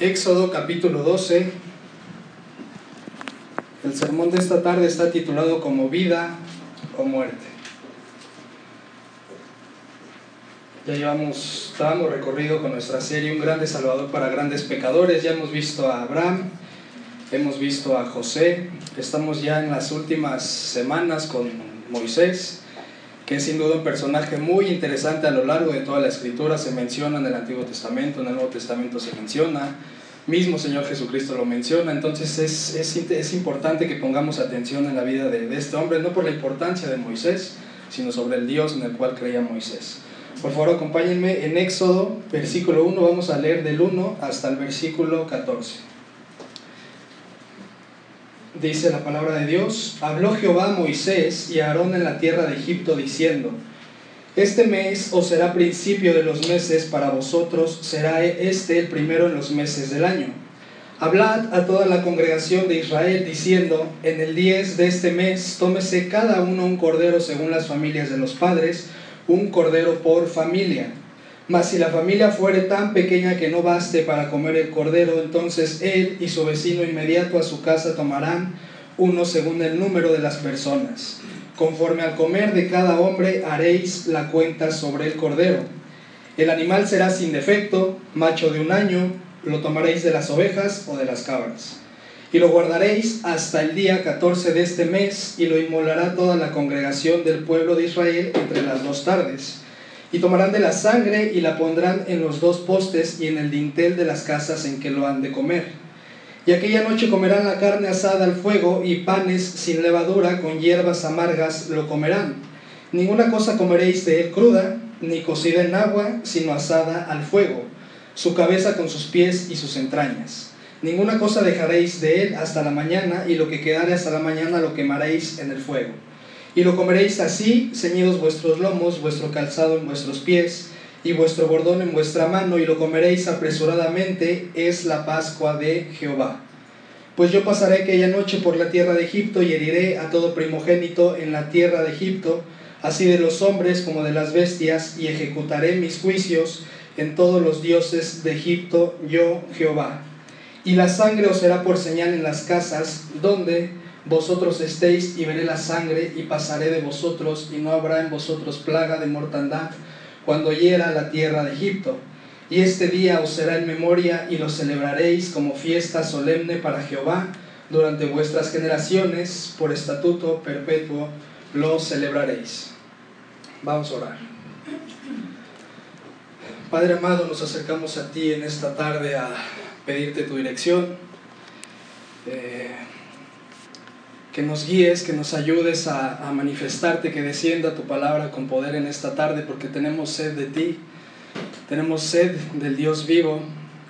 Éxodo capítulo 12. El sermón de esta tarde está titulado como vida o muerte. Ya llevamos, estábamos recorrido con nuestra serie Un grande salvador para grandes pecadores. Ya hemos visto a Abraham, hemos visto a José. Estamos ya en las últimas semanas con Moisés, que es sin duda un personaje muy interesante a lo largo de toda la escritura. Se menciona en el Antiguo Testamento, en el Nuevo Testamento se menciona mismo Señor Jesucristo lo menciona, entonces es, es, es importante que pongamos atención en la vida de, de, este hombre, no por la importancia de Moisés, sino sobre el Dios en el cual creía Moisés. Por favor, acompáñenme en Éxodo, versículo 1, vamos a leer del 1 hasta el versículo 14. Dice la palabra de Dios, habló Jehová a Moisés y a Aarón en la tierra de Egipto, diciendo, este mes os será principio de los meses para vosotros, será este el primero en los meses del año. Hablad a toda la congregación de Israel diciendo, en el 10 de este mes tómese cada uno un cordero según las familias de los padres, un cordero por familia. Mas si la familia fuere tan pequeña que no baste para comer el cordero, entonces él y su vecino inmediato a su casa tomarán uno según el número de las personas. Conforme al comer de cada hombre haréis la cuenta sobre el cordero. El animal será sin defecto, macho de un año, lo tomaréis de las ovejas o de las cabras. Y lo guardaréis hasta el día 14 de este mes, y lo inmolará toda la congregación del pueblo de Israel entre las dos tardes. Y tomarán de la sangre y la pondrán en los dos postes y en el dintel de las casas en que lo han de comer y aquella noche comerán la carne asada al fuego y panes sin levadura con hierbas amargas lo comerán. Ninguna cosa comeréis de él cruda, ni cocida en agua, sino asada al fuego, su cabeza con sus pies y sus entrañas. Ninguna cosa dejaréis de él hasta la mañana, y lo que quedare hasta la mañana lo quemaréis en el fuego. Y lo comeréis así, ceñidos vuestros lomos, vuestro calzado en vuestros pies, y vuestro bordón en vuestra mano, y lo comeréis apresuradamente, es la Pascua de Jehová. Pues yo pasaré aquella noche por la tierra de Egipto y heriré a todo primogénito en la tierra de Egipto, así de los hombres como de las bestias, y ejecutaré mis juicios en todos los dioses de Egipto, yo Jehová. Y la sangre os será por señal en las casas donde vosotros estéis, y veré la sangre, y pasaré de vosotros, y no habrá en vosotros plaga de mortandad cuando hiera la tierra de Egipto. Y este día os será en memoria y lo celebraréis como fiesta solemne para Jehová durante vuestras generaciones, por estatuto perpetuo lo celebraréis. Vamos a orar. Padre amado, nos acercamos a ti en esta tarde a pedirte tu dirección. Eh, que nos guíes, que nos ayudes a, manifestarte, que descienda tu palabra con poder en esta tarde, porque tenemos sed de ti, tenemos sed del Dios vivo,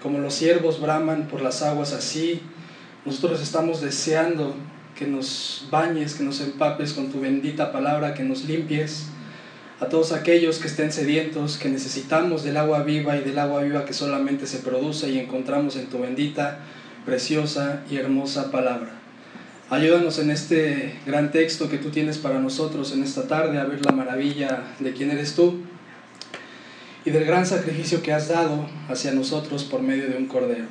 como los siervos braman por las aguas así, nosotros estamos deseando que nos bañes, que nos empapes con tu bendita palabra, que nos limpies, a todos aquellos que estén sedientos, que necesitamos del agua viva y del agua viva que solamente se produce y encontramos en tu bendita, preciosa y hermosa palabra. Ayúdanos en este gran texto que tú tienes para nosotros en esta tarde a ver la maravilla de quién eres tú y del gran sacrificio que has dado hacia nosotros por medio de un cordero.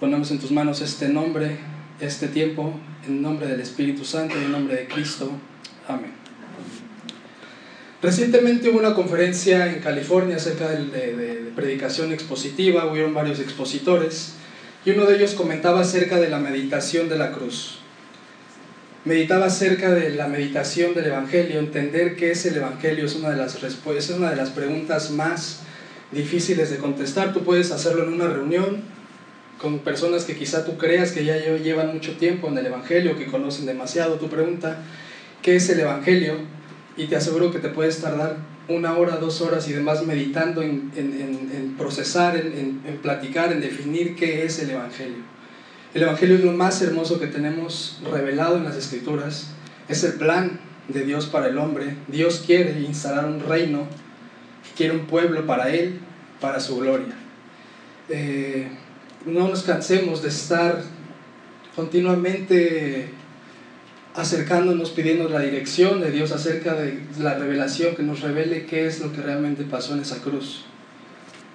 Ponemos en tus manos este nombre, este tiempo, en nombre del Espíritu Santo y en nombre de Cristo. Amén. Recientemente hubo una conferencia en California acerca de, de, predicación expositiva, hubieron varios expositores y uno de ellos comentaba acerca de la meditación de la cruz. Meditaba acerca de la meditación del Evangelio, entender qué es el Evangelio es una de las, es una de las preguntas más difíciles de contestar. Tú puedes hacerlo en una reunión con personas que quizá tú creas que ya llevan mucho tiempo en el Evangelio, que conocen demasiado. Tu pregunta, ¿qué es el Evangelio? Y te aseguro que te puedes tardar una hora, dos horas y demás meditando en, en, en, procesar, en, platicar, en definir qué es el Evangelio. El Evangelio es lo más hermoso que tenemos revelado en las Escrituras. Es el plan de Dios para el hombre. Dios quiere instalar un reino, quiere un pueblo para Él, para su gloria. Eh, no nos cansemos de estar continuamente acercándonos, pidiendo la dirección de Dios acerca de la revelación, que nos revele qué es lo que realmente pasó en esa cruz.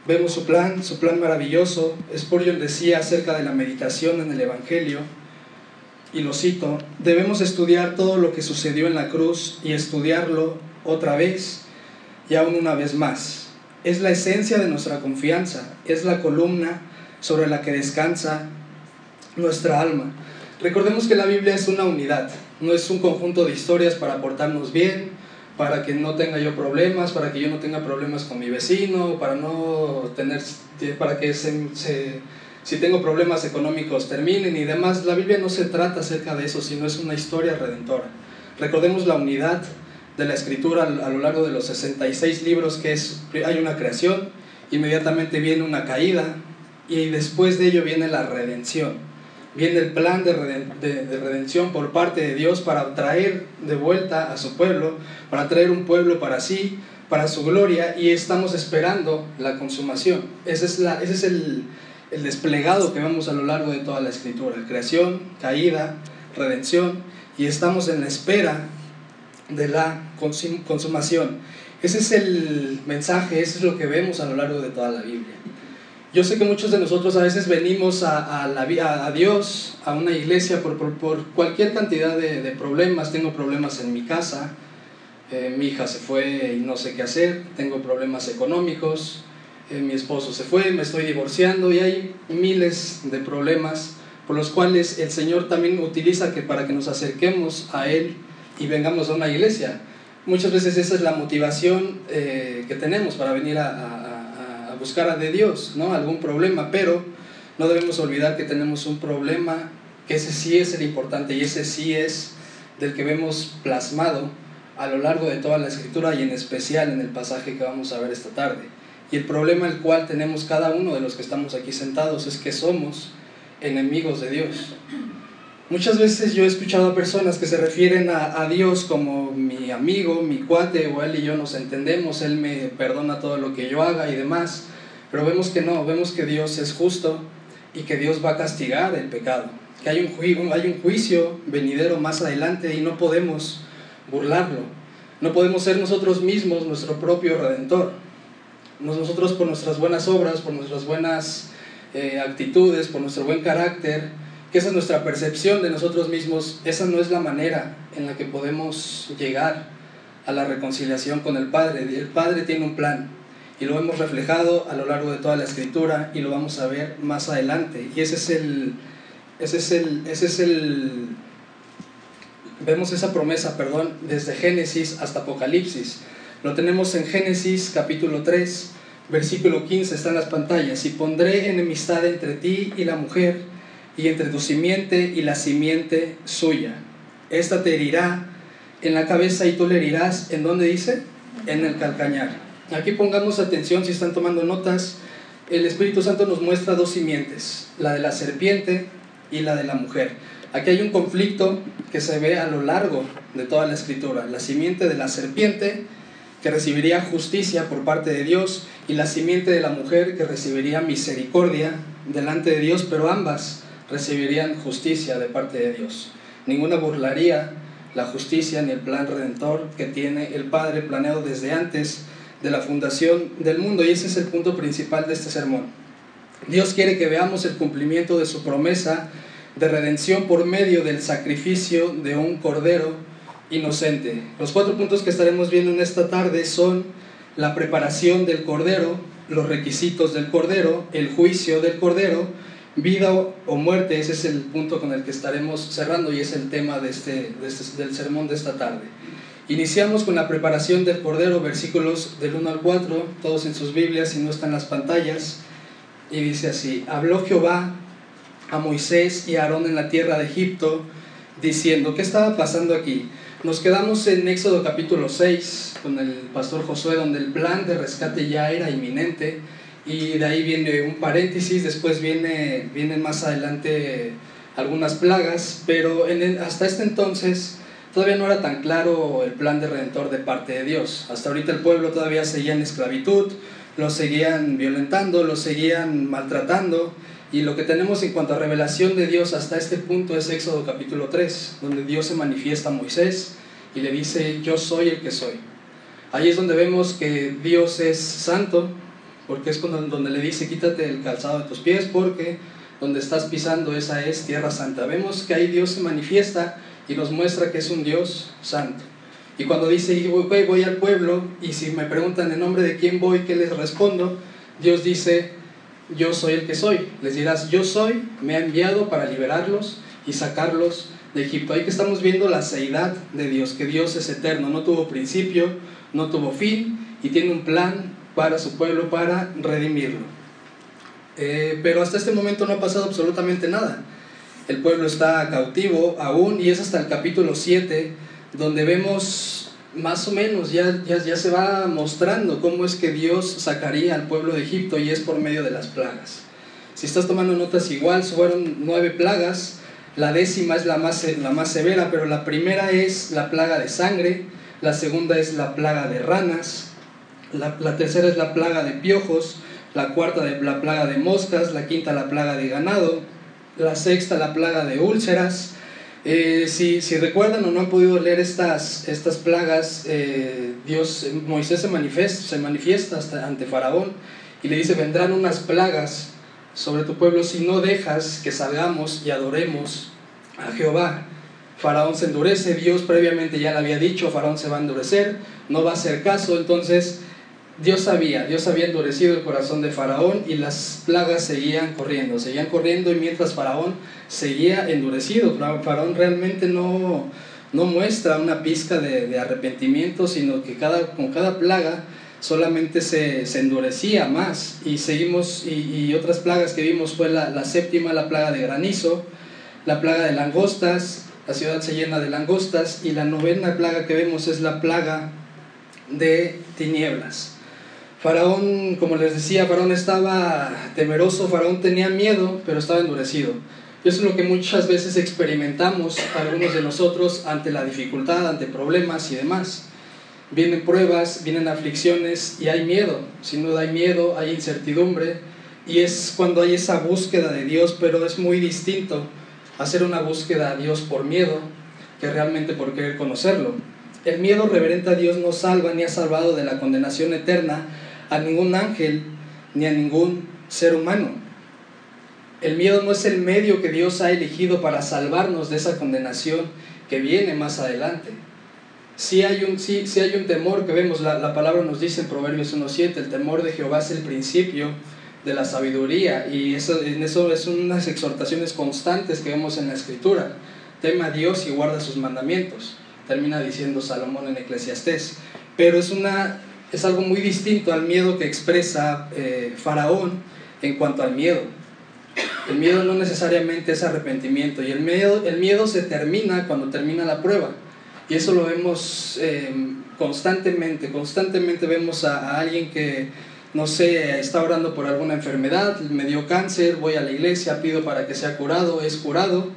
Vemos su plan, su plan maravilloso. Spurgeon decía acerca de la meditación en el Evangelio, y lo cito, debemos estudiar todo lo que sucedió en la cruz y estudiarlo otra vez y aún una vez más. Es la esencia de nuestra confianza, es la columna sobre la que descansa nuestra alma. Recordemos que la Biblia es una unidad, no es un conjunto de historias para portarnos bien, para que no tenga yo problemas, para que yo no tenga problemas con mi vecino, para no tener, para que si tengo problemas económicos terminen y demás. La Biblia no se trata acerca de eso, sino es una historia redentora. Recordemos la unidad de la escritura a lo largo de los 66 libros que es, hay una creación, inmediatamente viene una caída y después de ello viene la redención viene el plan de, redención por parte de Dios para traer de vuelta a su pueblo, para traer un pueblo para sí, para su gloria, y estamos esperando la consumación. Ese es, la, ese es el, el desplegado que vemos a lo largo de toda la escritura. Creación, caída, redención, y estamos en la espera de la consumación. Ese es el mensaje, ese es lo que vemos a lo largo de toda la Biblia. Yo sé que muchos de nosotros a veces venimos a, a, la, a Dios, a una iglesia, por, por, cualquier cantidad de, de, problemas. Tengo problemas en mi casa, eh, mi hija se fue y no sé qué hacer, tengo problemas económicos, eh, mi esposo se fue, me estoy divorciando y hay miles de problemas por los cuales el Señor también utiliza que para que nos acerquemos a Él y vengamos a una iglesia. Muchas veces esa es la motivación eh, que tenemos para venir a, a de Dios, ¿no? Algún problema, pero no debemos olvidar que tenemos un problema, que ese sí es el importante y ese sí es del que vemos plasmado a lo largo de toda la escritura y en especial en el pasaje que vamos a ver esta tarde. Y el problema el cual tenemos cada uno de los que estamos aquí sentados es que somos enemigos de Dios. Muchas veces yo he escuchado a personas que se refieren a, a, Dios como mi amigo, mi cuate, o él y yo nos entendemos, él me perdona todo lo que yo haga y demás. Pero vemos que no, vemos que Dios es justo y que Dios va a castigar el pecado, que hay un, hay un juicio venidero más adelante y no podemos burlarlo. No podemos ser nosotros mismos nuestro propio redentor. Nosotros por nuestras buenas obras, por nuestras buenas eh, actitudes, por nuestro buen carácter, que esa es nuestra percepción de nosotros mismos, esa no es la manera en la que podemos llegar a la reconciliación con el Padre. El Padre tiene un plan, y lo hemos reflejado a lo largo de toda la escritura y lo vamos a ver más adelante. Y ese es el, ese es el, ese es el, vemos esa promesa, perdón, desde Génesis hasta Apocalipsis. Lo tenemos en Génesis capítulo 3, versículo 15, está en las pantallas. Y pondré enemistad entre ti y la mujer, y entre tu simiente y la simiente suya. Esta te herirá en la cabeza y tú le herirás, ¿en dónde dice? En el calcañar. Aquí pongamos atención si están tomando notas. El Espíritu Santo nos muestra dos simientes, la de la serpiente y la de la mujer. Aquí hay un conflicto que se ve a lo largo de toda la escritura. La simiente de la serpiente que recibiría justicia por parte de Dios y la simiente de la mujer que recibiría misericordia delante de Dios, pero ambas recibirían justicia de parte de Dios. Ninguna burlaría la justicia ni el plan redentor que tiene el Padre planeado desde antes de la fundación del mundo. Y ese es el punto principal de este sermón. Dios quiere que veamos el cumplimiento de su promesa de redención por medio del sacrificio de un cordero inocente. Los cuatro puntos que estaremos viendo en esta tarde son la preparación del cordero, los requisitos del cordero, el juicio del cordero, vida o muerte. Ese es el punto con el que estaremos cerrando y es el tema de este, este del sermón de esta tarde. Iniciamos con la preparación del Cordero, versículos del 1 al 4, todos en sus Biblias, si no están las pantallas. Y dice así, habló Jehová a Moisés y a Aarón en la tierra de Egipto, diciendo, ¿qué estaba pasando aquí? Nos quedamos en Éxodo capítulo 6 con el pastor Josué, donde el plan de rescate ya era inminente, y de ahí viene un paréntesis, después viene, vienen más adelante algunas plagas, pero hasta este entonces todavía no era tan claro el plan de redentor de parte de Dios. Hasta ahorita el pueblo todavía seguía en esclavitud, lo seguían violentando, lo seguían maltratando. Y lo que tenemos en cuanto a revelación de Dios hasta este punto es Éxodo capítulo 3, donde Dios se manifiesta a Moisés y le dice, yo soy el que soy. Ahí es donde vemos que Dios es santo, porque es cuando, donde le dice quítate el calzado de tus pies porque donde estás pisando esa es tierra santa. Vemos que ahí Dios se manifiesta y nos muestra que es un Dios santo. Y cuando dice, voy, voy al pueblo, y si me preguntan en nombre de quién voy, ¿qué les respondo? Dios dice, yo soy el que soy. Les dirás, yo soy, me ha enviado para liberarlos y sacarlos de Egipto. Ahí que estamos viendo la seidad de Dios, que Dios es eterno, no tuvo principio, no tuvo fin y tiene un plan para su pueblo, para redimirlo. Eh, pero hasta este momento no ha pasado absolutamente nada. El pueblo está cautivo aún y es hasta el capítulo 7 donde vemos más o menos, ya, ya, ya se va mostrando cómo es que Dios sacaría al pueblo de Egipto y es por medio de las plagas. Si estás tomando notas igual, fueron nueve plagas, la décima es la más, la más severa, pero la primera es la plaga de sangre, la segunda es la plaga de ranas, la, tercera es la plaga de piojos, la cuarta de, la plaga de moscas, la quinta la plaga de ganado, la sexta la plaga de úlceras, eh, si, si, recuerdan o no han podido leer estas, estas plagas, eh, Dios, Moisés se manifiesta, se manifiesta ante Faraón y le dice, vendrán unas plagas sobre tu pueblo si no dejas que salgamos y adoremos a Jehová. Faraón se endurece, Dios previamente ya le había dicho, Faraón se va a endurecer, no va a hacer caso, entonces Dios sabía, Dios había endurecido el corazón de Faraón y las plagas seguían corriendo, seguían corriendo y mientras Faraón seguía endurecido, Faraón realmente no, no muestra una pizca de, arrepentimiento, sino que cada, con cada plaga solamente se, endurecía más y seguimos, y, otras plagas que vimos fue la, la séptima, la plaga de granizo, la plaga de langostas, la ciudad se llena de langostas y la novena plaga que vemos es la plaga de tinieblas. Faraón, como les decía, Faraón estaba temeroso, Faraón tenía miedo, pero estaba endurecido. Y eso es lo que muchas veces experimentamos algunos de nosotros ante la dificultad, ante problemas y demás. Vienen pruebas, vienen aflicciones y hay miedo. Sin duda hay miedo, hay incertidumbre y es cuando hay esa búsqueda de Dios, pero es muy distinto hacer una búsqueda a Dios por miedo que realmente por querer conocerlo. El miedo reverente a Dios no salva ni ha salvado de la condenación eterna a ningún ángel ni a ningún ser humano. El miedo no es el medio que Dios ha elegido para salvarnos de esa condenación que viene más adelante. Si hay un, sí, hay un temor que vemos, la, la palabra nos dice en Proverbios 1.7, el temor de Jehová es el principio de la sabiduría y eso, en eso es unas exhortaciones constantes que vemos en la escritura. Teme a Dios y guarda sus mandamientos, termina diciendo Salomón en Eclesiastés. Pero es una es algo muy distinto al miedo que expresa eh, Faraón en cuanto al miedo. El miedo no necesariamente es arrepentimiento y el miedo, el miedo se termina cuando termina la prueba. Y eso lo vemos eh, constantemente, constantemente vemos a, a, alguien que, no sé, está orando por alguna enfermedad, me dio cáncer, voy a la iglesia, pido para que sea curado, es curado.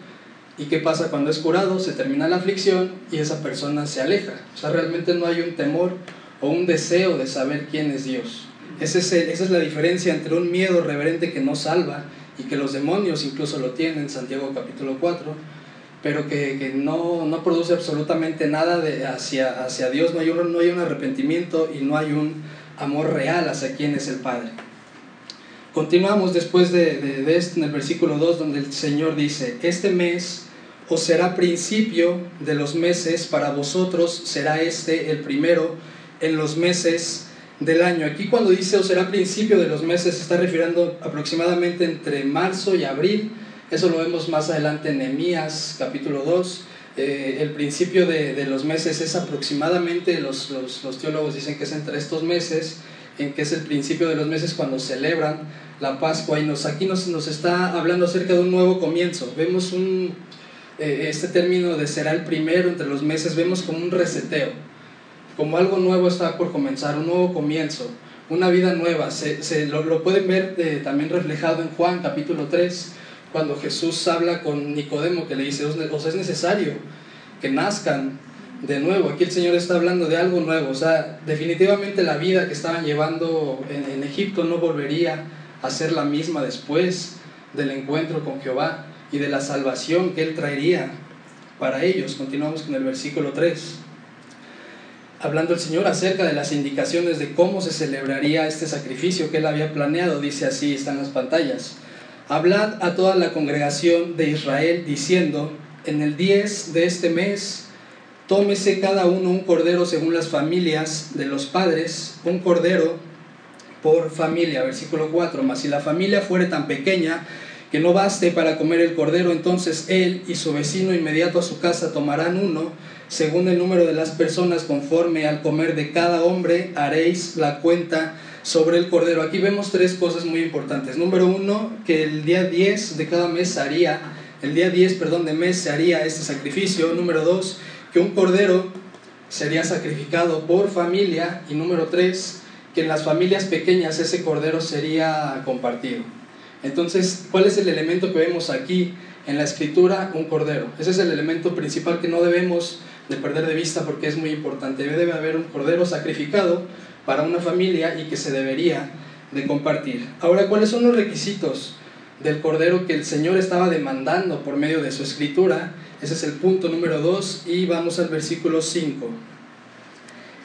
¿Y qué pasa cuando es curado? Se termina la aflicción y esa persona se aleja. O sea, realmente no hay un temor o un deseo de saber quién es Dios. esa es la diferencia entre un miedo reverente que no salva y que los demonios incluso lo tienen, Santiago capítulo 4, pero que, no, no, produce absolutamente nada de, hacia, hacia Dios, no hay, un, no hay un arrepentimiento y no hay un amor real hacia quién es el Padre. Continuamos después de, de, de esto en el versículo 2 donde el Señor dice, este mes os será principio de los meses, para vosotros será este el primero en los meses del año. Aquí cuando dice o será principio de los meses, se está refiriendo aproximadamente entre marzo y abril. Eso lo vemos más adelante en Nehemías capítulo 2. Eh, el principio de, de, los meses es aproximadamente, los, los, los, teólogos dicen que es entre estos meses, en que es el principio de los meses cuando celebran la Pascua. Y nos, aquí nos, nos está hablando acerca de un nuevo comienzo. Vemos un, eh, este término de será el primero entre los meses, vemos como un reseteo como algo nuevo está por comenzar, un nuevo comienzo, una vida nueva. Se, lo, pueden ver eh, también reflejado en Juan capítulo 3, cuando Jesús habla con Nicodemo que le dice, os es necesario que nazcan de nuevo. Aquí el Señor está hablando de algo nuevo. O sea, definitivamente la vida que estaban llevando en, en Egipto no volvería a ser la misma después del encuentro con Jehová y de la salvación que Él traería para ellos. Continuamos con el versículo 3. Hablando el Señor acerca de las indicaciones de cómo se celebraría este sacrificio que él había planeado. Dice así, están las pantallas. Hablad a toda la congregación de Israel diciendo, en el 10 de este mes, tómese cada uno un cordero según las familias de los padres, un cordero por familia. Versículo 4, mas si la familia fuere tan pequeña, que no baste para comer el cordero, entonces él y su vecino inmediato a su casa tomarán uno, según el número de las personas, conforme al comer de cada hombre, haréis la cuenta sobre el cordero. Aquí vemos tres cosas muy importantes. Número uno, que el día 10 de cada mes haría, el día 10, perdón, de mes se haría este sacrificio. Número dos, que un cordero sería sacrificado por familia. Y número tres, que en las familias pequeñas ese cordero sería compartido. Entonces, ¿cuál es el elemento que vemos aquí en la escritura? Un cordero. Ese es el elemento principal que no debemos de perder de vista porque es muy importante. Debe haber un cordero sacrificado para una familia y que se debería de compartir. Ahora, ¿cuáles son los requisitos del cordero que el Señor estaba demandando por medio de su escritura? Ese es el punto número 2 y vamos al versículo 5.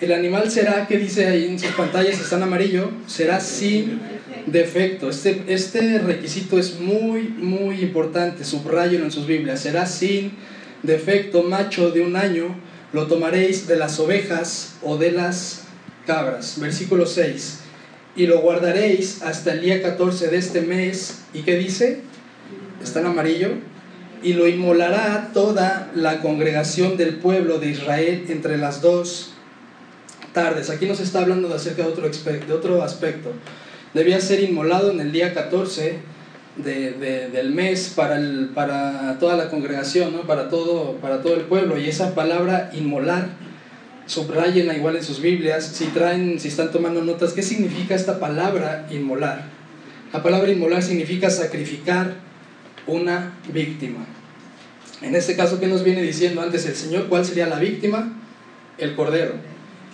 El animal será, que dice ahí en sus pantallas, está en amarillo, será sin defecto. Este, este requisito es muy, muy importante, subrayo en sus Biblias. Será sin defecto, macho de un año, lo tomaréis de las ovejas o de las cabras. Versículo 6. Y lo guardaréis hasta el día 14 de este mes. ¿Y qué dice? Está en amarillo. Y lo inmolará toda la congregación del pueblo de Israel entre las dos tardes. Aquí nos está hablando de acerca de otro, de otro aspecto. Debía ser inmolado en el día 14 de, del mes para, el, para toda la congregación, ¿no? para, todo, para todo el pueblo. Y esa palabra inmolar, subrayenla igual en sus Biblias, si, traen, si están tomando notas, ¿qué significa esta palabra inmolar? La palabra inmolar significa sacrificar una víctima. En este caso, ¿qué nos viene diciendo antes el Señor? ¿Cuál sería la víctima? El cordero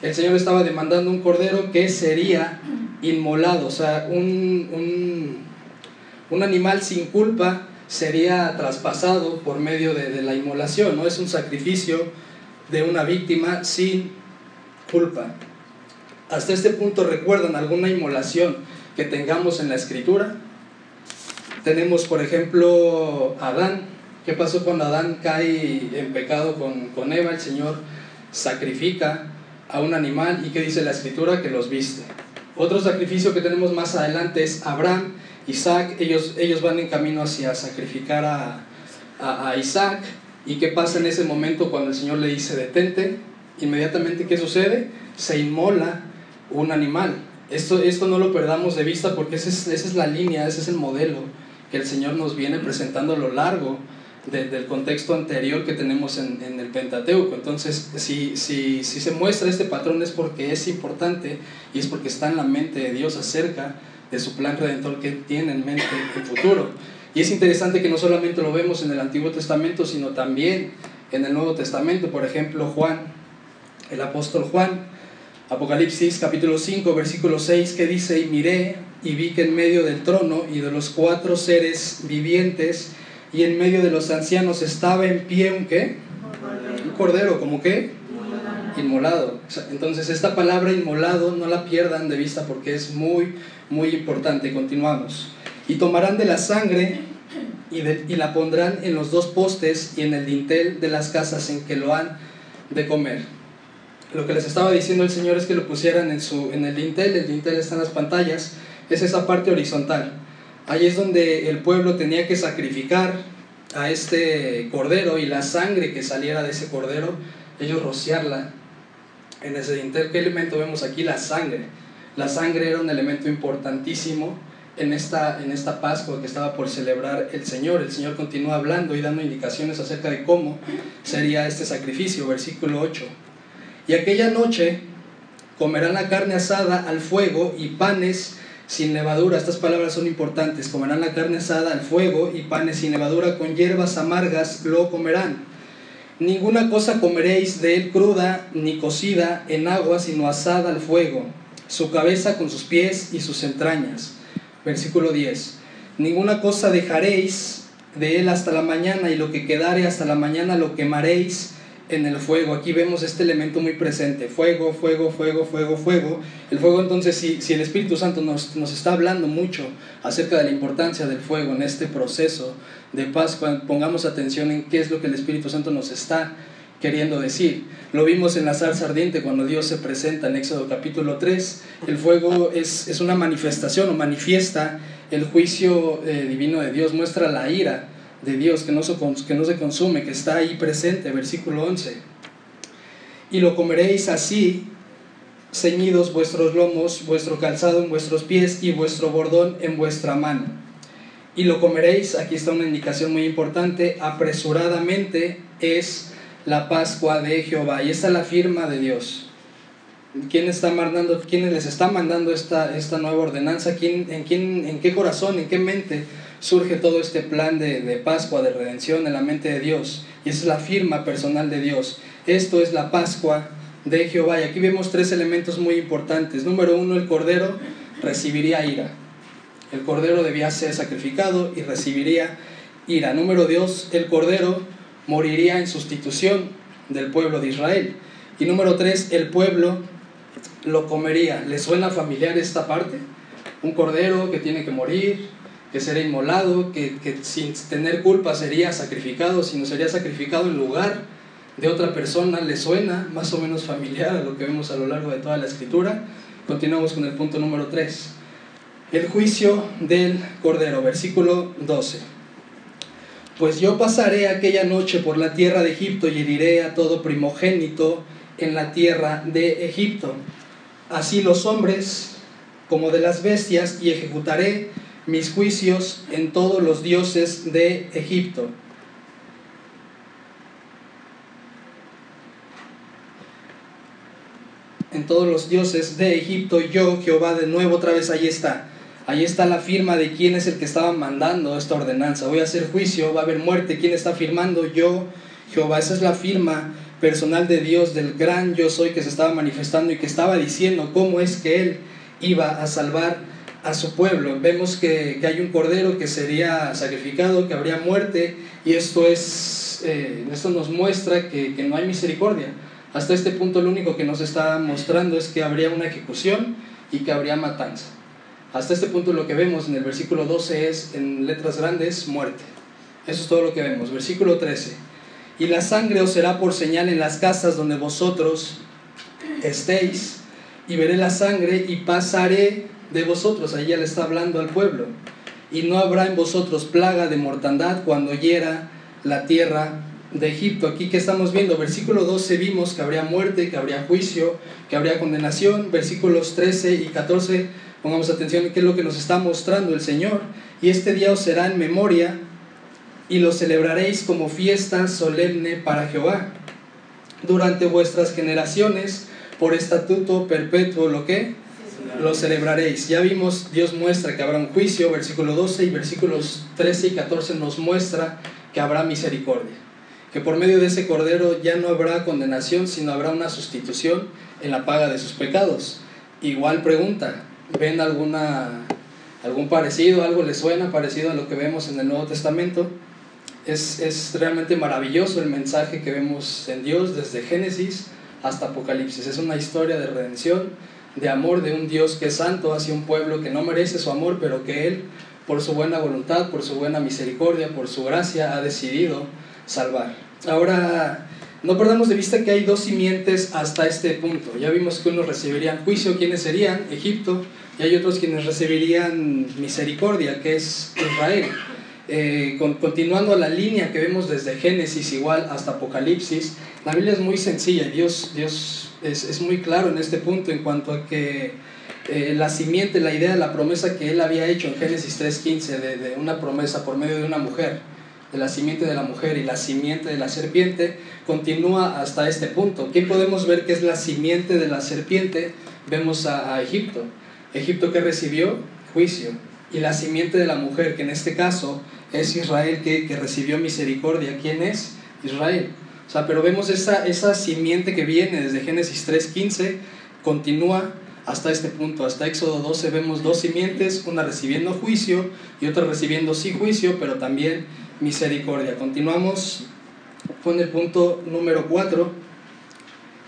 el Señor estaba demandando un cordero que sería inmolado, o sea, un, un, animal sin culpa sería traspasado por medio de, de, la inmolación, ¿no? Es un sacrificio de una víctima sin culpa. Hasta este punto recuerdan alguna inmolación que tengamos en la escritura. Tenemos, por ejemplo, Adán. ¿Qué pasó cuando Adán cae en pecado con, con Eva? El Señor sacrifica a un animal y que dice la escritura que los viste. Otro sacrificio que tenemos más adelante es Abraham, Isaac, ellos, ellos van en camino hacia sacrificar a, a, Isaac. ¿Y qué pasa en ese momento cuando el Señor le dice detente? Inmediatamente, ¿qué sucede? Se inmola un animal. Esto, esto no lo perdamos de vista porque esa es, esa es la línea, ese es el modelo que el Señor nos viene presentando a lo largo del contexto anterior que tenemos en, en el Pentateuco. Entonces, si, si, si, se muestra este patrón es porque es importante y es porque está en la mente de Dios acerca de su plan redentor que tiene en mente el futuro. Y es interesante que no solamente lo vemos en el Antiguo Testamento, sino también en el Nuevo Testamento. Por ejemplo, Juan, el apóstol Juan, Apocalipsis capítulo 5, versículo 6, que dice, y miré y vi que en medio del trono y de los cuatro seres vivientes, y en medio de los ancianos estaba en pie un qué? Un cordero, ¿como qué? Inmolado. Entonces esta palabra inmolado no la pierdan de vista porque es muy, muy importante. Continuamos. Y tomarán de la sangre y, y la pondrán en los dos postes y en el dintel de las casas en que lo han de comer. Lo que les estaba diciendo el Señor es que lo pusieran en, su, en el dintel, el dintel está en las pantallas, es esa parte horizontal. Ahí es donde el pueblo tenía que sacrificar a este cordero y la sangre que saliera de ese cordero, ellos rociarla en ese dintel. ¿Qué elemento vemos aquí? La sangre. La sangre era un elemento importantísimo en esta, en esta Pascua que estaba por celebrar el Señor. El Señor continúa hablando y dando indicaciones acerca de cómo sería este sacrificio. Versículo 8. Y aquella noche comerán la carne asada al fuego y panes sin levadura. Estas palabras son importantes. Comerán la carne asada al fuego y panes sin levadura con hierbas amargas lo comerán. Ninguna cosa comeréis de él cruda ni cocida en agua, sino asada al fuego, su cabeza con sus pies y sus entrañas. Versículo 10. Ninguna cosa dejaréis de él hasta la mañana, y lo que quedare hasta la mañana lo quemaréis en el fuego. Aquí vemos este elemento muy presente, fuego, fuego, fuego, fuego, fuego. El fuego entonces, si, si el Espíritu Santo nos, nos, está hablando mucho acerca de la importancia del fuego en este proceso de Pascua, pongamos atención en qué es lo que el Espíritu Santo nos está queriendo decir. Lo vimos en la salsa ardiente cuando Dios se presenta en Éxodo capítulo 3. El fuego es, es una manifestación o manifiesta el juicio eh, divino de Dios, muestra la ira de Dios que no, se, que no se consume, que está ahí presente, versículo 11. Y lo comeréis así, ceñidos vuestros lomos, vuestro calzado en vuestros pies y vuestro bordón en vuestra mano. Y lo comeréis, aquí está una indicación muy importante, apresuradamente es la Pascua de Jehová. Y esta es la firma de Dios. ¿Quién está mandando, quién les está mandando esta, esta nueva ordenanza? ¿Quién, en, quién, ¿En qué corazón, en qué mente surge todo este plan de, de Pascua, de redención en la mente de Dios? Y esa es la firma personal de Dios. Esto es la Pascua de Jehová. Y aquí vemos tres elementos muy importantes. Número uno, el cordero recibiría ira. El cordero debía ser sacrificado y recibiría ira. Número dos, el cordero moriría en sustitución del pueblo de Israel. Y número tres, el pueblo lo comería. ¿Le suena familiar esta parte? Un cordero que tiene que morir, que será inmolado, que, que sin tener culpa sería sacrificado, sino sería sacrificado en lugar de otra persona. ¿Le suena más o menos familiar a lo que vemos a lo largo de toda la escritura? Continuamos con el punto número 3. El juicio del cordero, versículo 12. Pues yo pasaré aquella noche por la tierra de Egipto y heriré a todo primogénito en la tierra de Egipto, así los hombres como de las bestias, y ejecutaré mis juicios en todos los dioses de Egipto. En todos los dioses de Egipto, yo, Jehová, de nuevo otra vez ahí está Ahí está la firma de quién es el que estaba mandando esta ordenanza. Voy a hacer juicio, va a haber muerte. ¿Quién está firmando? Yo, Jehová. Esa es la firma personal de Dios, del gran yo soy que se estaba manifestando y que estaba diciendo cómo es que Él iba a salvar a su pueblo. Vemos que, hay un cordero que sería sacrificado, que habría muerte, y esto, es, eh, esto nos muestra que, que no hay misericordia. Hasta este punto lo único que nos está mostrando es que habría una ejecución y que habría matanza. Hasta este punto lo que vemos en el versículo 12 es, en letras grandes, muerte. Eso es todo lo que vemos. Versículo 13. Y la sangre os será por señal en las casas donde vosotros estéis, y veré la sangre y pasaré de vosotros. Ahí le está hablando al pueblo. Y no habrá en vosotros plaga de mortandad cuando hiera la tierra de Egipto. Aquí que estamos viendo, versículo 12 vimos que habría muerte, que habría juicio, que habría condenación. Versículos 13 y 14 Pongamos atención en qué es lo que nos está mostrando el Señor. Y este día os será en memoria y lo celebraréis como fiesta solemne para Jehová. Durante vuestras generaciones, por estatuto perpetuo, ¿lo que? Lo celebraréis. Ya vimos, Dios muestra que habrá un juicio, versículo 12 y versículos 13 y 14 nos muestra que habrá misericordia. Que por medio de ese cordero ya no habrá condenación, sino habrá una sustitución en la paga de sus pecados. Igual pregunta, ven alguna, algún parecido, algo les suena parecido a lo que vemos en el Nuevo Testamento. Es, es realmente maravilloso el mensaje que vemos en Dios desde Génesis hasta Apocalipsis. Es una historia de redención, de amor de un Dios que es santo hacia un pueblo que no merece su amor, pero que Él, por su buena voluntad, por su buena misericordia, por su gracia, ha decidido salvar. Ahora, no perdamos de vista que hay dos simientes hasta este punto. Ya vimos que unos recibirían juicio, ¿quiénes serían? Egipto, y hay otros quienes recibirían misericordia, que es Israel. Eh, continuando la línea que vemos desde Génesis igual hasta Apocalipsis, la Biblia es muy sencilla, Dios, Dios es, muy claro en este punto en cuanto a que eh, la simiente, la idea, la promesa que él había hecho en Génesis 3.15 de, de una promesa por medio de una mujer, de la simiente de la mujer y la simiente de la serpiente, continúa hasta este punto. ¿Qué podemos ver que es la simiente de la serpiente? Vemos a, Egipto. Egipto que recibió juicio. Y la simiente de la mujer, que en este caso es Israel que, que recibió misericordia. ¿Quién es? Israel. O sea, pero vemos esa, esa simiente que viene desde Génesis 3.15, continúa hasta este punto, hasta Éxodo 12 vemos dos simientes, una recibiendo juicio y otra recibiendo sí juicio, pero también misericordia. Continuamos pone el punto número 4,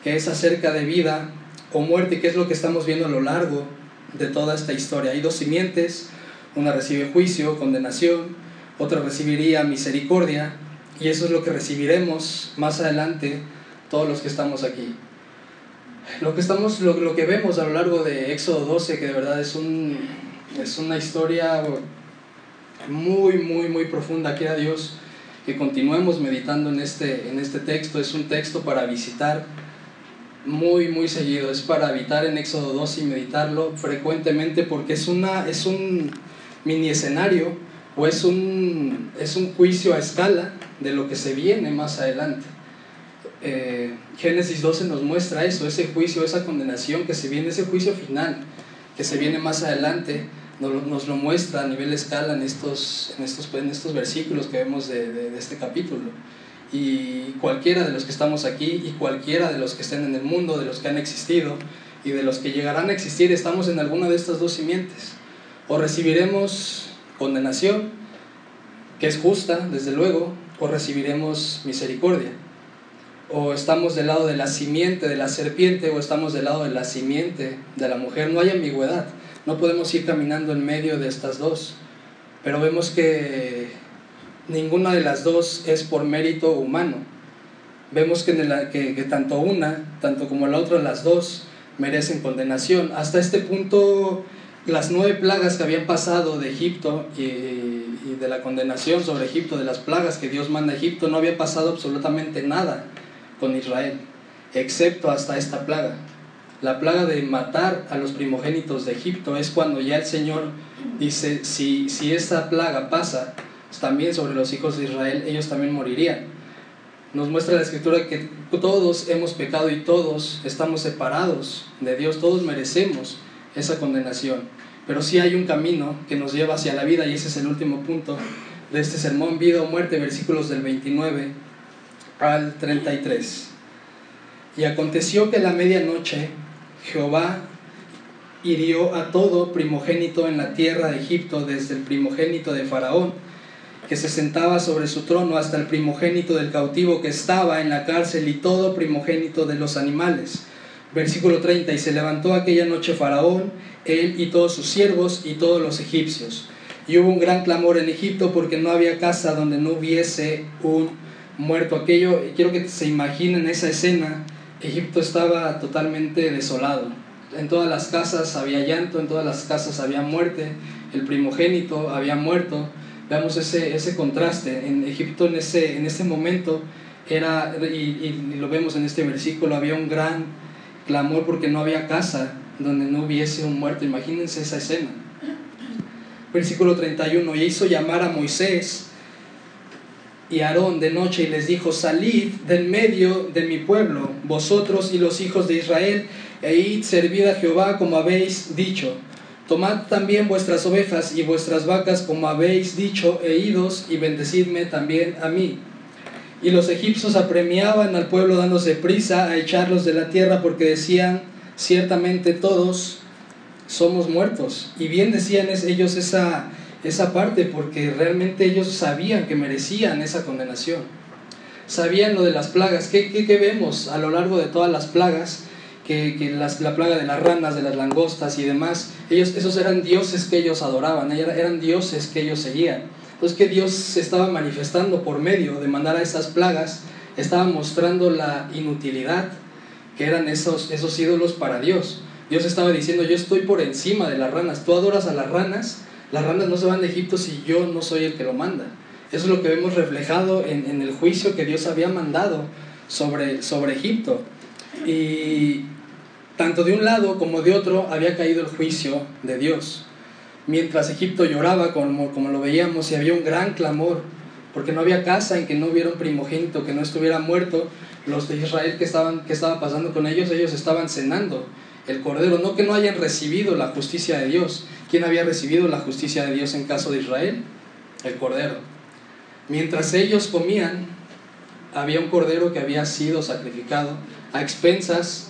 que es acerca de vida o muerte, que es lo que estamos viendo a lo largo de toda esta historia. Hay dos simientes, una recibe juicio, condenación, otra recibiría misericordia, y eso es lo que recibiremos más adelante todos los que estamos aquí. Lo que, estamos, lo, lo que vemos a lo largo de Éxodo 12, que de verdad es, un, es una historia muy, muy, muy profunda, quiera Dios que continuemos meditando en este, en este texto. Es un texto para visitar muy, muy seguido. Es para habitar en Éxodo 2 y meditarlo frecuentemente porque es, una, es un mini escenario o es un, es un juicio a escala de lo que se viene más adelante. Eh, Génesis 12 nos muestra eso, ese juicio, esa condenación que se viene, ese juicio final que se viene más adelante, nos, lo muestra a nivel escala en estos, en estos, en estos versículos que vemos de, de este capítulo y cualquiera de los que estamos aquí y cualquiera de los que estén en el mundo, de los que han existido y de los que llegarán a existir, estamos en alguna de estas dos simientes. O recibiremos condenación, que es justa, desde luego, o recibiremos misericordia. O estamos del lado de la simiente de la serpiente o estamos del lado de la simiente de la mujer. No hay ambigüedad. No podemos ir caminando en medio de estas dos. Pero vemos que ninguna de las dos es por mérito humano. Vemos que, que, tanto una, tanto como la otra, las dos merecen condenación. Hasta este punto, las nueve plagas que habían pasado de Egipto y, y de la condenación sobre Egipto, de las plagas que Dios manda a Egipto, no había pasado absolutamente nada con Israel, excepto hasta esta plaga. La plaga de matar a los primogénitos de Egipto es cuando ya el Señor dice, si, si esta plaga pasa, también sobre los hijos de Israel, ellos también morirían. Nos muestra la escritura que todos hemos pecado y todos estamos separados de Dios, todos merecemos esa condenación. Pero sí hay un camino que nos lleva hacia la vida y ese es el último punto de este sermón, vida o muerte, versículos del 29 al 33. Y aconteció que a la medianoche Jehová hirió a todo primogénito en la tierra de Egipto, desde el primogénito de Faraón que se sentaba sobre su trono hasta el primogénito del cautivo que estaba en la cárcel y todo primogénito de los animales. Versículo 30, y se levantó aquella noche Faraón, él y todos sus siervos y todos los egipcios. Y hubo un gran clamor en Egipto porque no había casa donde no hubiese un muerto. Aquello, quiero que se imaginen esa escena, Egipto estaba totalmente desolado. En todas las casas había llanto, en todas las casas había muerte, el primogénito había muerto, Veamos ese, ese contraste. En Egipto en ese, en ese momento era, y, lo vemos en este versículo, había un gran clamor porque no había casa donde no hubiese un muerto. Imagínense esa escena. Versículo 31, y hizo llamar a Moisés y Aarón de noche y les dijo, salid del medio de mi pueblo, vosotros y los hijos de Israel, e id servid a Jehová como habéis dicho. Tomad también vuestras ovejas y vuestras vacas como habéis dicho, e idos y bendecidme también a mí. Y los egipcios apremiaban al pueblo dándose prisa a echarlos de la tierra porque decían, ciertamente todos somos muertos. Y bien decían ellos esa, esa parte porque realmente ellos sabían que merecían esa condenación. Sabían lo de las plagas. ¿Qué, qué, qué vemos a lo largo de todas las plagas? que, la plaga de las ranas, de las langostas y demás, ellos, esos eran dioses que ellos adoraban, eran dioses que ellos seguían. Entonces que Dios se estaba manifestando por medio de mandar a esas plagas, estaba mostrando la inutilidad que eran esos, esos ídolos para Dios. Dios estaba diciendo, yo estoy por encima de las ranas, tú adoras a las ranas, las ranas no se van de Egipto si yo no soy el que lo manda. Eso es lo que vemos reflejado en, en el juicio que Dios había mandado sobre, sobre Egipto. Y, tanto de un lado como de otro había caído el juicio de Dios. Mientras Egipto lloraba, como, como lo veíamos, y había un gran clamor, porque no había casa en que no hubiera un primogénito, que no estuviera muerto, los de Israel que estaban, que estaba pasando con ellos, ellos estaban cenando el cordero, no que no hayan recibido la justicia de Dios. ¿Quién había recibido la justicia de Dios en caso de Israel? El cordero. Mientras ellos comían, había un cordero que había sido sacrificado a expensas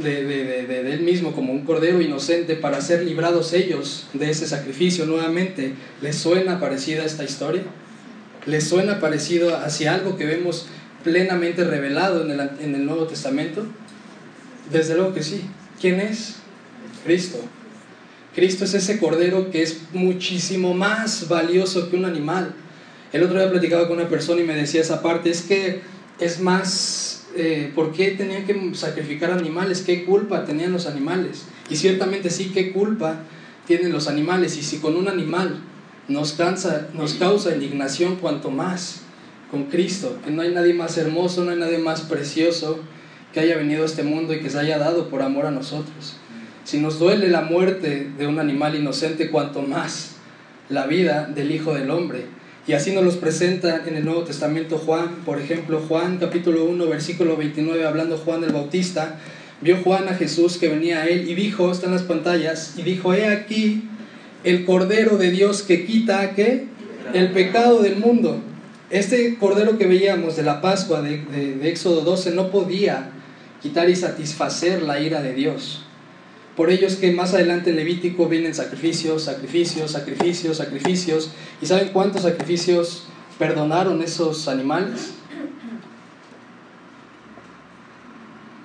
de, de, de, él mismo como un cordero inocente para ser librados ellos de ese sacrificio nuevamente. ¿Les suena parecida esta historia? ¿Les suena parecido hacia algo que vemos plenamente revelado en el, en el Nuevo Testamento? Desde luego que sí. ¿Quién es? Cristo. Cristo es ese cordero que es muchísimo más valioso que un animal. El otro día platicaba con una persona y me decía esa parte, es que es más, eh, ¿por qué tenían que sacrificar animales? ¿Qué culpa tenían los animales? Y ciertamente sí, ¿qué culpa tienen los animales? Y si con un animal nos, cansa, nos causa indignación, cuanto más con Cristo, que no hay nadie más hermoso, no hay nadie más precioso que haya venido a este mundo y que se haya dado por amor a nosotros. Si nos duele la muerte de un animal inocente, cuanto más la vida del Hijo del Hombre. Y así nos los presenta en el Nuevo Testamento Juan, por ejemplo, Juan capítulo 1, versículo 29, hablando Juan el Bautista, vio Juan a Jesús que venía a él y dijo, está en las pantallas, y dijo, he aquí el Cordero de Dios que quita ¿qué? el pecado del mundo. Este Cordero que veíamos de la Pascua de, de Éxodo 12 no podía quitar y satisfacer la ira de Dios. Por ello es que más adelante en Levítico vienen sacrificios, sacrificios, sacrificios, sacrificios. ¿Y saben cuántos sacrificios perdonaron esos animales?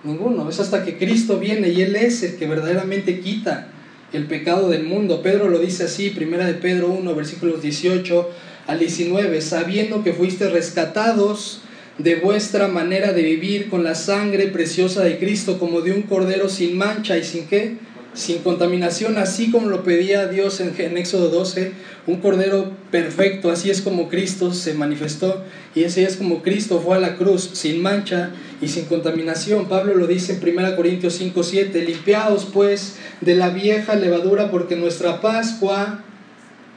Ninguno. Es hasta que Cristo viene y Él es el que verdaderamente quita el pecado del mundo. Pedro lo dice así, primera de Pedro 1, versículos 18 al 19, sabiendo que fuiste rescatados de vuestra manera de vivir con la sangre preciosa de Cristo como de un cordero sin mancha y sin qué? Sin contaminación, así como lo pedía Dios en, Éxodo 12, un cordero perfecto, así es como Cristo se manifestó y así es como Cristo fue a la cruz, sin mancha y sin contaminación. Pablo lo dice en 1 Corintios 5, 7, limpiaos pues de la vieja levadura porque nuestra Pascua,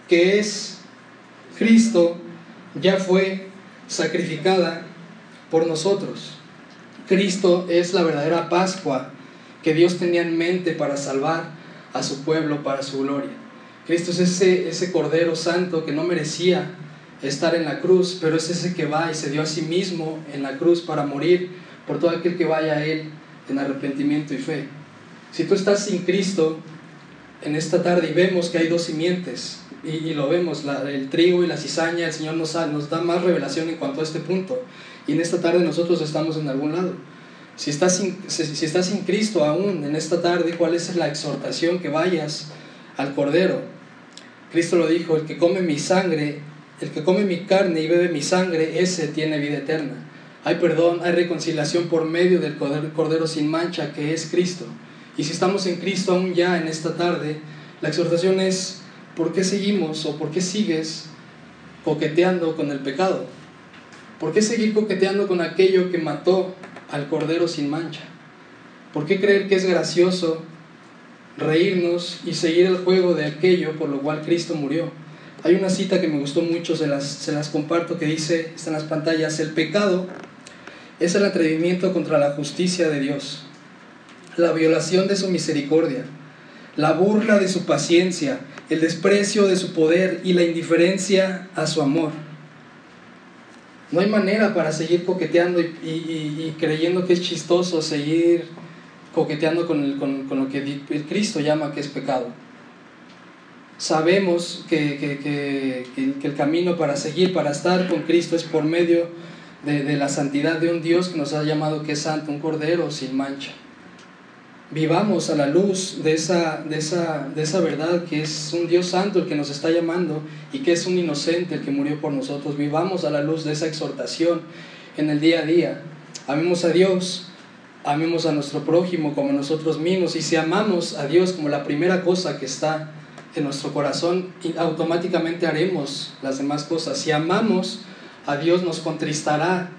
que es Cristo, ya fue sacrificada por nosotros. Cristo es la verdadera Pascua que Dios tenía en mente para salvar a su pueblo, para su gloria. Cristo es ese, ese Cordero Santo que no merecía estar en la cruz, pero es ese que va y se dio a sí mismo en la cruz para morir por todo aquel que vaya a Él en arrepentimiento y fe. Si tú estás sin Cristo en esta tarde y vemos que hay dos simientes, y, lo vemos, el trigo y la cizaña, el Señor nos, nos da más revelación en cuanto a este punto. Y en esta tarde nosotros estamos en algún lado. Si estás, sin, si estás sin Cristo aún en esta tarde, ¿cuál es la exhortación? Que vayas al Cordero. Cristo lo dijo, el que come mi sangre, el que come mi carne y bebe mi sangre, ese tiene vida eterna. Hay perdón, hay reconciliación por medio del Cordero sin mancha que es Cristo. Y si estamos en Cristo aún ya en esta tarde, la exhortación es, ¿por qué seguimos o por qué sigues coqueteando con el pecado? ¿Por qué seguir coqueteando con aquello que mató al Cordero sin mancha? ¿Por qué creer que es gracioso reírnos y seguir el juego de aquello por lo cual Cristo murió? Hay una cita que me gustó mucho, se las, comparto, que dice, está en las pantallas, el pecado es el atrevimiento contra la justicia de Dios, la violación de su misericordia, la burla de su paciencia, el desprecio de su poder y la indiferencia a su amor. No hay manera para seguir coqueteando y, creyendo que es chistoso seguir coqueteando con, lo que Cristo llama que es pecado. Sabemos que, que, el camino para seguir, para estar con Cristo es por medio de, de la santidad de un Dios que nos ha llamado que es santo, un cordero sin mancha vivamos a la luz de esa, de, esa, de esa verdad que es un Dios santo el que nos está llamando y que es un inocente el que murió por nosotros. Vivamos a la luz de esa exhortación en el día a día. Amemos a Dios, amemos a nuestro prójimo como nosotros mismos y si amamos a Dios como la primera cosa que está en nuestro corazón, automáticamente haremos las demás cosas. Si amamos a Dios nos contristará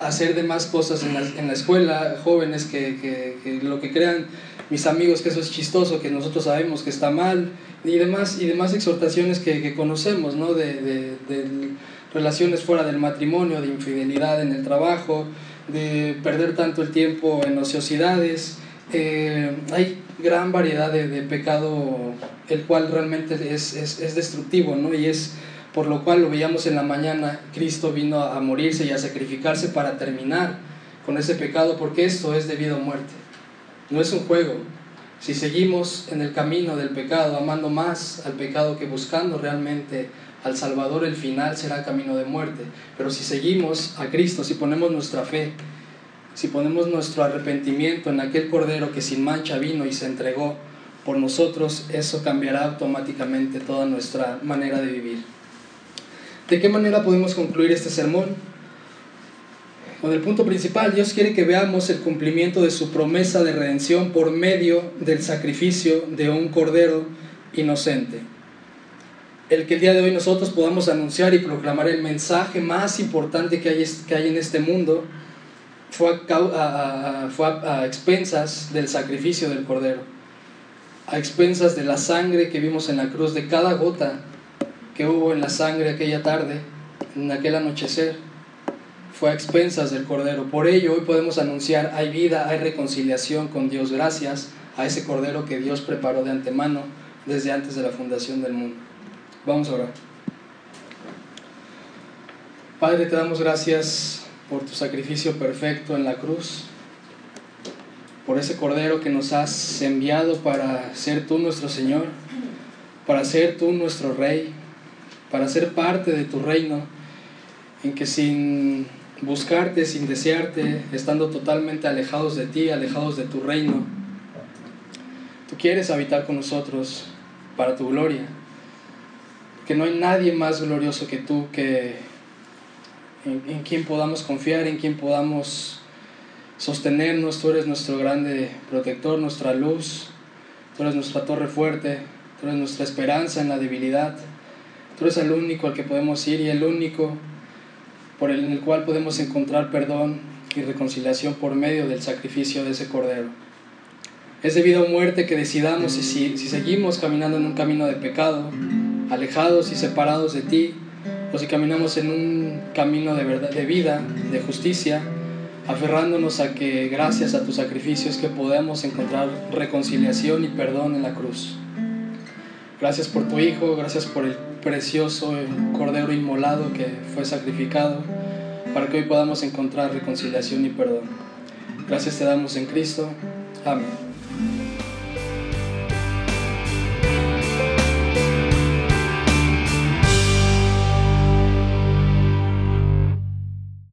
hacer demás cosas en la, en la escuela, jóvenes que, que, que, lo que crean mis amigos que eso es chistoso, que nosotros sabemos que está mal, y demás, y demás exhortaciones que, que conocemos, ¿no? De, de, relaciones fuera del matrimonio, de infidelidad en el trabajo, de perder tanto el tiempo en ociosidades. Eh, hay gran variedad de, de, pecado, el cual realmente es, es, es destructivo, ¿no? Y es por lo cual lo veíamos en la mañana, Cristo vino a morirse y a sacrificarse para terminar con ese pecado, porque esto es debido a muerte. No es un juego. Si seguimos en el camino del pecado, amando más al pecado que buscando realmente al Salvador el final será camino de muerte. Pero si seguimos a Cristo, si ponemos nuestra fe, si ponemos nuestro arrepentimiento en aquel Cordero que sin mancha vino y se entregó por nosotros, eso cambiará automáticamente toda nuestra manera de vivir. ¿De qué manera podemos concluir este sermón? Con el punto principal, Dios quiere que veamos el cumplimiento de su promesa de redención por medio del sacrificio de un Cordero inocente el que el día de hoy nosotros podamos anunciar y proclamar el mensaje más importante que hay, que hay en este mundo fue, a, fue a, expensas del sacrificio del Cordero, a expensas de la sangre que vimos en la cruz, de cada gota que hubo en la sangre aquella tarde, en aquel anochecer, fue a expensas del Cordero. Por ello hoy podemos anunciar, hay vida, hay reconciliación con Dios gracias a ese Cordero que Dios preparó de antemano desde antes de la fundación del mundo. Vamos a orar. Padre, te damos gracias por tu sacrificio perfecto en la cruz, por ese cordero que nos has enviado para ser tú nuestro Señor, para ser tú nuestro Rey, para ser parte de tu reino, en que sin buscarte, sin desearte, estando totalmente alejados de ti, alejados de tu reino, tú quieres habitar con nosotros para tu gloria que no hay nadie más glorioso que tú, que en, quien podamos confiar, en quien podamos sostenernos. Tú eres nuestro grande protector, nuestra luz, tú eres nuestra torre fuerte, tú eres nuestra esperanza en la debilidad. Tú eres el único al que podemos ir y el único por el, en el cual podemos encontrar perdón y reconciliación por medio del sacrificio de ese cordero. Es debido a muerte que decidamos si, si seguimos caminando en un camino de pecado, alejados y separados de ti, o si caminamos en un camino de, verdad, de vida, de justicia, aferrándonos a que gracias a tus sacrificios que podemos encontrar reconciliación y perdón en la cruz. Gracias por tu Hijo, gracias por el precioso Cordero inmolado que fue sacrificado para que hoy podamos encontrar reconciliación y perdón. Gracias te damos en Cristo. Amén.